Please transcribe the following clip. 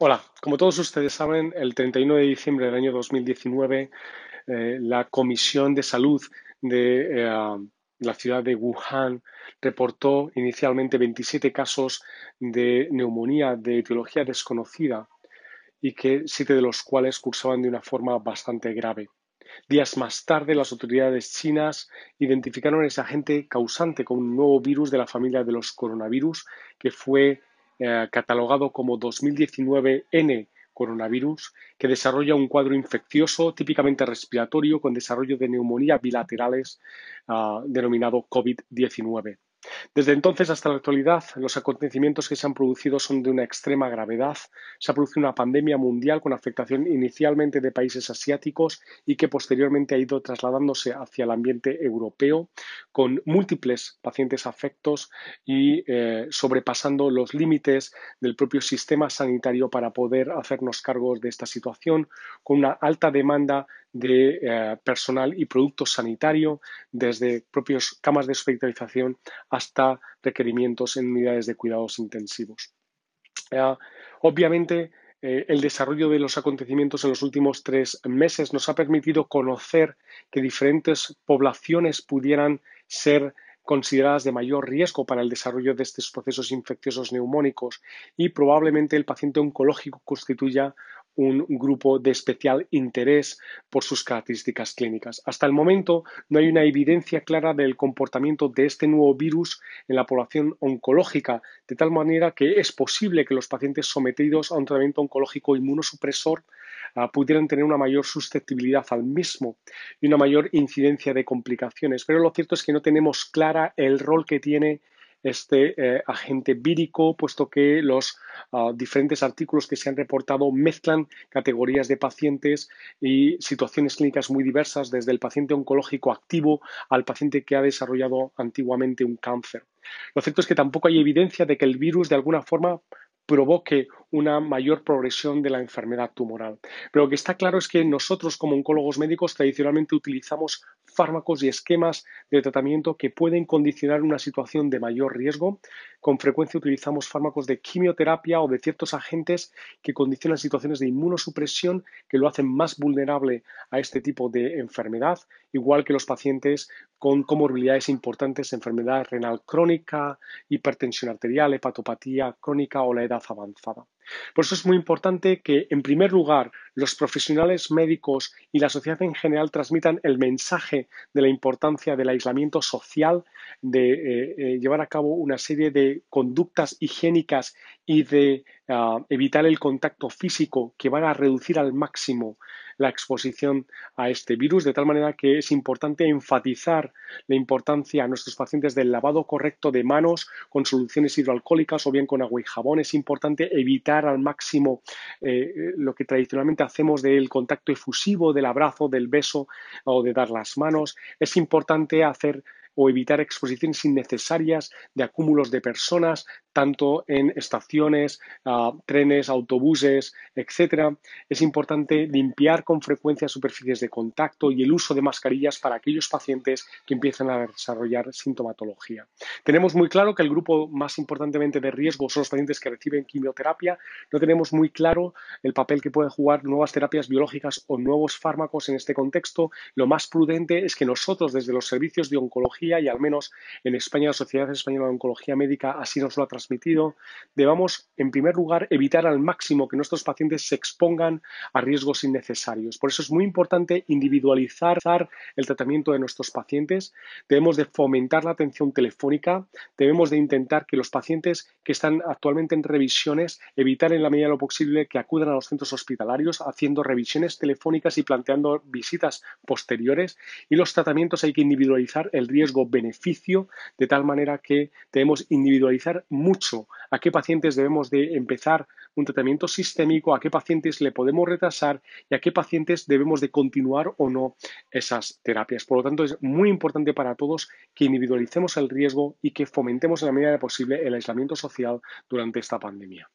Hola, como todos ustedes saben, el 31 de diciembre del año 2019, eh, la Comisión de Salud de eh, la ciudad de Wuhan reportó inicialmente 27 casos de neumonía de etiología desconocida y que siete de los cuales cursaban de una forma bastante grave. Días más tarde, las autoridades chinas identificaron ese agente causante con un nuevo virus de la familia de los coronavirus que fue eh, catalogado como 2019N coronavirus, que desarrolla un cuadro infeccioso típicamente respiratorio con desarrollo de neumonía bilaterales ah, denominado COVID-19. Desde entonces hasta la actualidad, los acontecimientos que se han producido son de una extrema gravedad. Se ha producido una pandemia mundial con afectación inicialmente de países asiáticos y que posteriormente ha ido trasladándose hacia el ambiente europeo, con múltiples pacientes afectos y eh, sobrepasando los límites del propio sistema sanitario para poder hacernos cargos de esta situación, con una alta demanda de eh, personal y producto sanitario, desde propios camas de hospitalización hasta requerimientos en unidades de cuidados intensivos. Eh, obviamente, eh, el desarrollo de los acontecimientos en los últimos tres meses nos ha permitido conocer que diferentes poblaciones pudieran ser consideradas de mayor riesgo para el desarrollo de estos procesos infecciosos neumónicos y probablemente el paciente oncológico constituya un grupo de especial interés por sus características clínicas. Hasta el momento no hay una evidencia clara del comportamiento de este nuevo virus en la población oncológica, de tal manera que es posible que los pacientes sometidos a un tratamiento oncológico inmunosupresor ah, pudieran tener una mayor susceptibilidad al mismo y una mayor incidencia de complicaciones. Pero lo cierto es que no tenemos clara el rol que tiene este eh, agente vírico, puesto que los ah, diferentes artículos que se han reportado mezclan categorías de pacientes y situaciones clínicas muy diversas, desde el paciente oncológico activo al paciente que ha desarrollado antiguamente un cáncer. Lo cierto es que tampoco hay evidencia de que el virus de alguna forma provoque una mayor progresión de la enfermedad tumoral. Pero lo que está claro es que nosotros como oncólogos médicos tradicionalmente utilizamos fármacos y esquemas de tratamiento que pueden condicionar una situación de mayor riesgo. Con frecuencia utilizamos fármacos de quimioterapia o de ciertos agentes que condicionan situaciones de inmunosupresión que lo hacen más vulnerable a este tipo de enfermedad, igual que los pacientes con comorbilidades importantes, enfermedad renal crónica, hipertensión arterial, hepatopatía crónica o la edad avanzada. Por eso es muy importante que, en primer lugar, los profesionales médicos y la sociedad en general transmitan el mensaje de la importancia del aislamiento social, de eh, eh, llevar a cabo una serie de conductas higiénicas y de ah, evitar el contacto físico que van a reducir al máximo la exposición a este virus, de tal manera que es importante enfatizar la importancia a nuestros pacientes del lavado correcto de manos con soluciones hidroalcohólicas o bien con agua y jabón. Es importante evitar al máximo eh, lo que tradicionalmente hacemos del contacto efusivo, del abrazo, del beso o de dar las manos. Es importante hacer o evitar exposiciones innecesarias de acúmulos de personas, tanto en estaciones, ah, trenes, autobuses, etcétera. Es importante limpiar con frecuencia superficies de contacto y el uso de mascarillas para aquellos pacientes que empiezan a desarrollar sintomatología. Tenemos muy claro que el grupo más importantemente de riesgo son los pacientes que reciben quimioterapia. No tenemos muy claro el papel que pueden jugar nuevas terapias biológicas o nuevos fármacos en este contexto. Lo más prudente es que nosotros, desde los servicios de oncología, y al menos en España la Sociedad Española de Oncología Médica así nos lo ha transmitido, debamos en primer lugar evitar al máximo que nuestros pacientes se expongan a riesgos innecesarios. Por eso es muy importante individualizar el tratamiento de nuestros pacientes, debemos de fomentar la atención telefónica, debemos de intentar que los pacientes que están actualmente en revisiones evitar en la medida de lo posible que acudan a los centros hospitalarios haciendo revisiones telefónicas y planteando visitas posteriores. Y los tratamientos hay que individualizar el riesgo beneficio, de tal manera que debemos individualizar mucho a qué pacientes debemos de empezar un tratamiento sistémico, a qué pacientes le podemos retrasar y a qué pacientes debemos de continuar o no esas terapias. Por lo tanto, es muy importante para todos que individualicemos el riesgo y que fomentemos en la medida de posible el aislamiento social durante esta pandemia.